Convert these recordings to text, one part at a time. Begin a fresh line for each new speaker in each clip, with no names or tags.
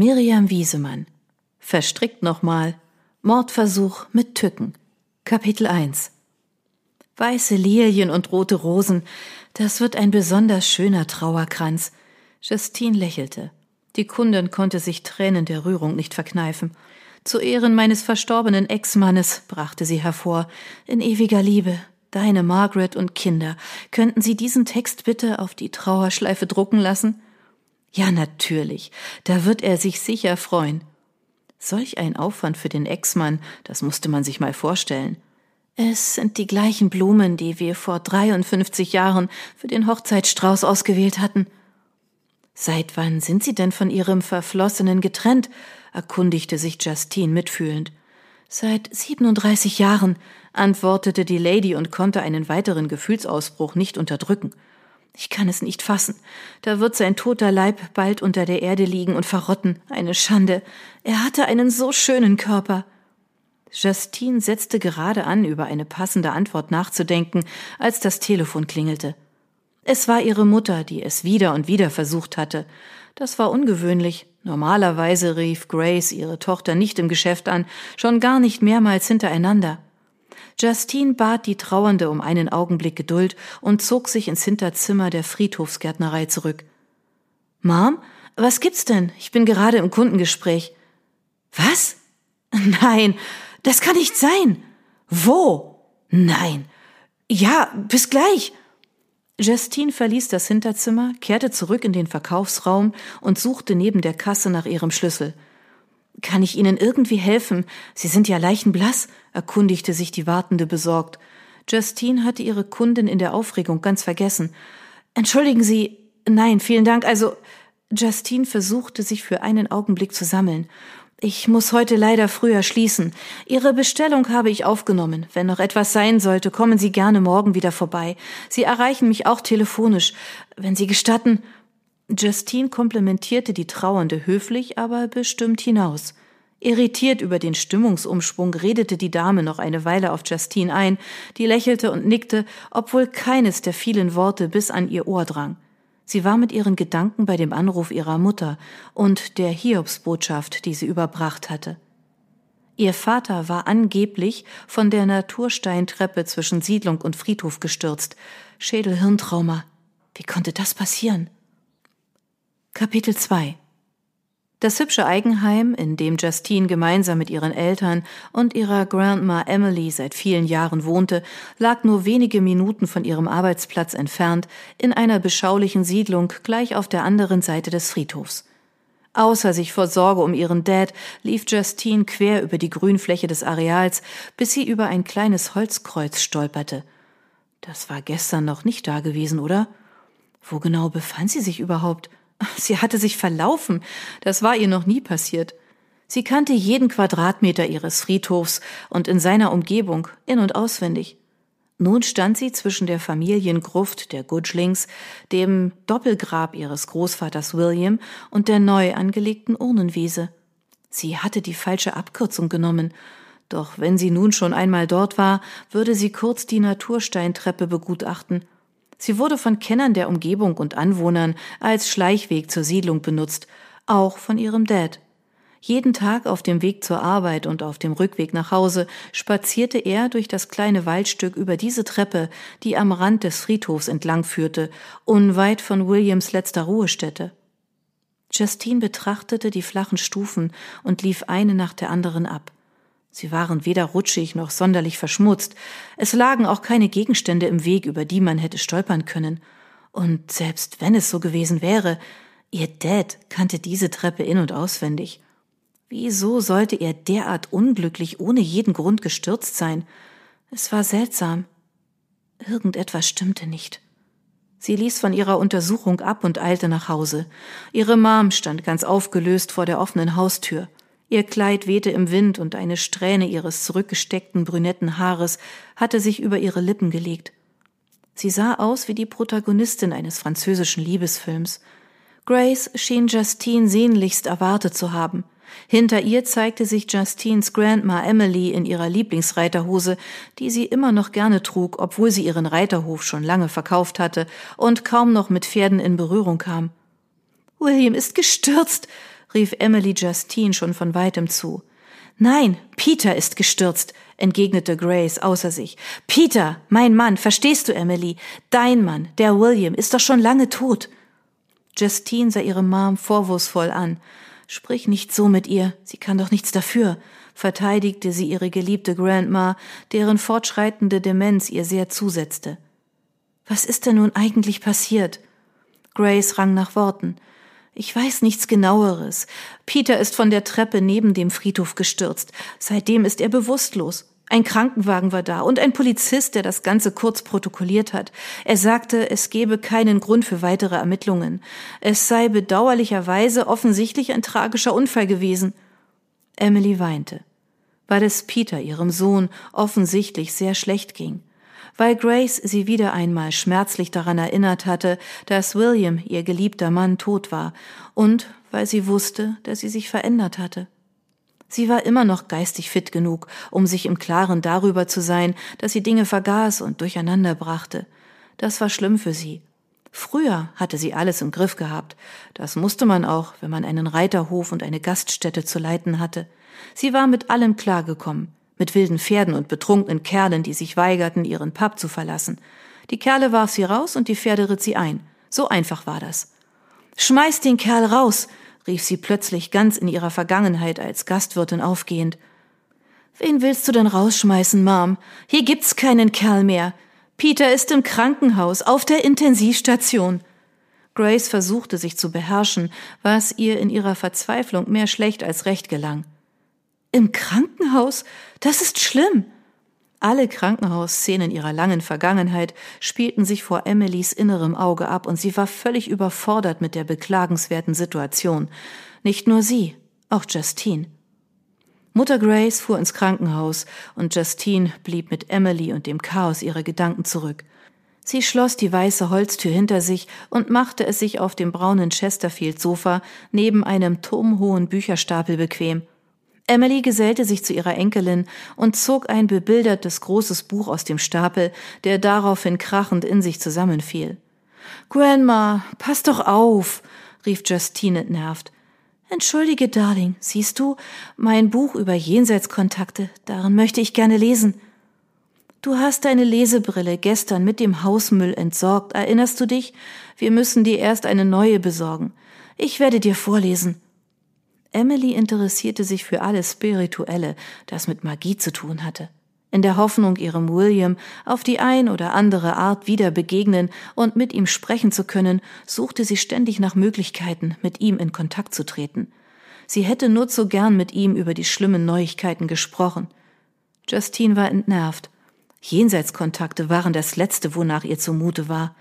Miriam Wiesemann. Verstrickt nochmal. Mordversuch mit Tücken. Kapitel 1. Weiße Lilien und rote Rosen. Das wird ein besonders schöner Trauerkranz. Justine lächelte. Die Kundin konnte sich Tränen der Rührung nicht verkneifen. Zu Ehren meines verstorbenen Ex-Mannes, brachte sie hervor, in ewiger Liebe, deine Margaret und Kinder, könnten Sie diesen Text bitte auf die Trauerschleife drucken lassen? Ja, natürlich. Da wird er sich sicher freuen. Solch ein Aufwand für den Ex-Mann, das musste man sich mal vorstellen. Es sind die gleichen Blumen, die wir vor 53 Jahren für den Hochzeitsstrauß ausgewählt hatten. Seit wann sind Sie denn von Ihrem Verflossenen getrennt? erkundigte sich Justine mitfühlend. Seit 37 Jahren, antwortete die Lady und konnte einen weiteren Gefühlsausbruch nicht unterdrücken. Ich kann es nicht fassen. Da wird sein toter Leib bald unter der Erde liegen und verrotten. Eine Schande. Er hatte einen so schönen Körper. Justine setzte gerade an, über eine passende Antwort nachzudenken, als das Telefon klingelte. Es war ihre Mutter, die es wieder und wieder versucht hatte. Das war ungewöhnlich. Normalerweise rief Grace ihre Tochter nicht im Geschäft an, schon gar nicht mehrmals hintereinander. Justine bat die Trauernde um einen Augenblick Geduld und zog sich ins Hinterzimmer der Friedhofsgärtnerei zurück. Mom, was gibt's denn? Ich bin gerade im Kundengespräch. Was? Nein, das kann nicht sein. Wo? Nein. Ja, bis gleich. Justine verließ das Hinterzimmer, kehrte zurück in den Verkaufsraum und suchte neben der Kasse nach ihrem Schlüssel. Kann ich Ihnen irgendwie helfen? Sie sind ja leichenblass, erkundigte sich die Wartende besorgt. Justine hatte ihre Kundin in der Aufregung ganz vergessen. Entschuldigen Sie, nein, vielen Dank. Also, Justine versuchte sich für einen Augenblick zu sammeln. Ich muss heute leider früher schließen. Ihre Bestellung habe ich aufgenommen. Wenn noch etwas sein sollte, kommen Sie gerne morgen wieder vorbei. Sie erreichen mich auch telefonisch. Wenn Sie gestatten, Justine komplimentierte die Trauernde höflich, aber bestimmt hinaus. Irritiert über den Stimmungsumschwung redete die Dame noch eine Weile auf Justine ein, die lächelte und nickte, obwohl keines der vielen Worte bis an ihr Ohr drang. Sie war mit ihren Gedanken bei dem Anruf ihrer Mutter und der Hiobsbotschaft, die sie überbracht hatte. Ihr Vater war angeblich von der Natursteintreppe zwischen Siedlung und Friedhof gestürzt. Schädelhirntrauma. Wie konnte das passieren? Kapitel 2 Das hübsche Eigenheim, in dem Justine gemeinsam mit ihren Eltern und ihrer Grandma Emily seit vielen Jahren wohnte, lag nur wenige Minuten von ihrem Arbeitsplatz entfernt in einer beschaulichen Siedlung gleich auf der anderen Seite des Friedhofs. Außer sich vor Sorge um ihren Dad lief Justine quer über die Grünfläche des Areals, bis sie über ein kleines Holzkreuz stolperte. Das war gestern noch nicht da gewesen, oder? Wo genau befand sie sich überhaupt? Sie hatte sich verlaufen. Das war ihr noch nie passiert. Sie kannte jeden Quadratmeter ihres Friedhofs und in seiner Umgebung in und auswendig. Nun stand sie zwischen der Familiengruft der Gudglings, dem Doppelgrab ihres Großvaters William und der neu angelegten Urnenwiese. Sie hatte die falsche Abkürzung genommen, doch wenn sie nun schon einmal dort war, würde sie kurz die Natursteintreppe begutachten – Sie wurde von Kennern der Umgebung und Anwohnern als Schleichweg zur Siedlung benutzt, auch von ihrem Dad. Jeden Tag auf dem Weg zur Arbeit und auf dem Rückweg nach Hause spazierte er durch das kleine Waldstück über diese Treppe, die am Rand des Friedhofs entlang führte, unweit von Williams letzter Ruhestätte. Justine betrachtete die flachen Stufen und lief eine nach der anderen ab. Sie waren weder rutschig noch sonderlich verschmutzt, es lagen auch keine Gegenstände im Weg, über die man hätte stolpern können. Und selbst wenn es so gewesen wäre, ihr Dad kannte diese Treppe in und auswendig. Wieso sollte er derart unglücklich ohne jeden Grund gestürzt sein? Es war seltsam. Irgendetwas stimmte nicht. Sie ließ von ihrer Untersuchung ab und eilte nach Hause. Ihre Mom stand ganz aufgelöst vor der offenen Haustür. Ihr Kleid wehte im Wind und eine Strähne ihres zurückgesteckten brünetten Haares hatte sich über ihre Lippen gelegt. Sie sah aus wie die Protagonistin eines französischen Liebesfilms. Grace schien Justine sehnlichst erwartet zu haben. Hinter ihr zeigte sich Justines Grandma Emily in ihrer Lieblingsreiterhose, die sie immer noch gerne trug, obwohl sie ihren Reiterhof schon lange verkauft hatte und kaum noch mit Pferden in Berührung kam. William ist gestürzt, rief Emily Justine schon von weitem zu. Nein, Peter ist gestürzt, entgegnete Grace außer sich. Peter, mein Mann, verstehst du, Emily? Dein Mann, der William, ist doch schon lange tot. Justine sah ihre Mom vorwurfsvoll an. Sprich nicht so mit ihr, sie kann doch nichts dafür, verteidigte sie ihre geliebte Grandma, deren fortschreitende Demenz ihr sehr zusetzte. Was ist denn nun eigentlich passiert? Grace rang nach Worten. Ich weiß nichts genaueres. Peter ist von der Treppe neben dem Friedhof gestürzt. Seitdem ist er bewusstlos. Ein Krankenwagen war da und ein Polizist, der das Ganze kurz protokolliert hat. Er sagte, es gebe keinen Grund für weitere Ermittlungen. Es sei bedauerlicherweise offensichtlich ein tragischer Unfall gewesen. Emily weinte, weil es Peter, ihrem Sohn, offensichtlich sehr schlecht ging weil Grace sie wieder einmal schmerzlich daran erinnert hatte, dass William, ihr geliebter Mann, tot war, und weil sie wusste, dass sie sich verändert hatte. Sie war immer noch geistig fit genug, um sich im Klaren darüber zu sein, dass sie Dinge vergaß und durcheinander brachte. Das war schlimm für sie. Früher hatte sie alles im Griff gehabt. Das musste man auch, wenn man einen Reiterhof und eine Gaststätte zu leiten hatte. Sie war mit allem klargekommen mit wilden Pferden und betrunkenen Kerlen, die sich weigerten, ihren Pub zu verlassen. Die Kerle warf sie raus und die Pferde ritt sie ein. So einfach war das. Schmeiß den Kerl raus, rief sie plötzlich ganz in ihrer Vergangenheit als Gastwirtin aufgehend. Wen willst du denn rausschmeißen, Mom? Hier gibt's keinen Kerl mehr. Peter ist im Krankenhaus, auf der Intensivstation. Grace versuchte sich zu beherrschen, was ihr in ihrer Verzweiflung mehr schlecht als recht gelang. Im Krankenhaus? Das ist schlimm. Alle Krankenhausszenen ihrer langen Vergangenheit spielten sich vor Emilys innerem Auge ab und sie war völlig überfordert mit der beklagenswerten Situation. Nicht nur sie, auch Justine. Mutter Grace fuhr ins Krankenhaus und Justine blieb mit Emily und dem Chaos ihrer Gedanken zurück. Sie schloss die weiße Holztür hinter sich und machte es sich auf dem braunen Chesterfield-Sofa neben einem turmhohen Bücherstapel bequem. Emily gesellte sich zu ihrer Enkelin und zog ein bebildertes großes Buch aus dem Stapel, der daraufhin krachend in sich zusammenfiel. Grandma, pass doch auf, rief Justine entnervt. Entschuldige, Darling, siehst du, mein Buch über Jenseitskontakte, darin möchte ich gerne lesen. Du hast deine Lesebrille gestern mit dem Hausmüll entsorgt, erinnerst du dich? Wir müssen dir erst eine neue besorgen. Ich werde dir vorlesen. Emily interessierte sich für alles Spirituelle, das mit Magie zu tun hatte. In der Hoffnung, ihrem William auf die ein oder andere Art wieder begegnen und mit ihm sprechen zu können, suchte sie ständig nach Möglichkeiten, mit ihm in Kontakt zu treten. Sie hätte nur zu gern mit ihm über die schlimmen Neuigkeiten gesprochen. Justine war entnervt. Jenseitskontakte waren das Letzte, wonach ihr zumute war.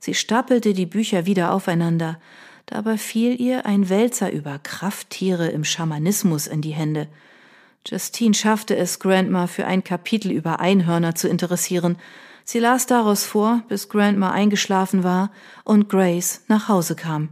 Sie stapelte die Bücher wieder aufeinander. Dabei fiel ihr ein Wälzer über Krafttiere im Schamanismus in die Hände. Justine schaffte es, Grandma für ein Kapitel über Einhörner zu interessieren. Sie las daraus vor, bis Grandma eingeschlafen war und Grace nach Hause kam.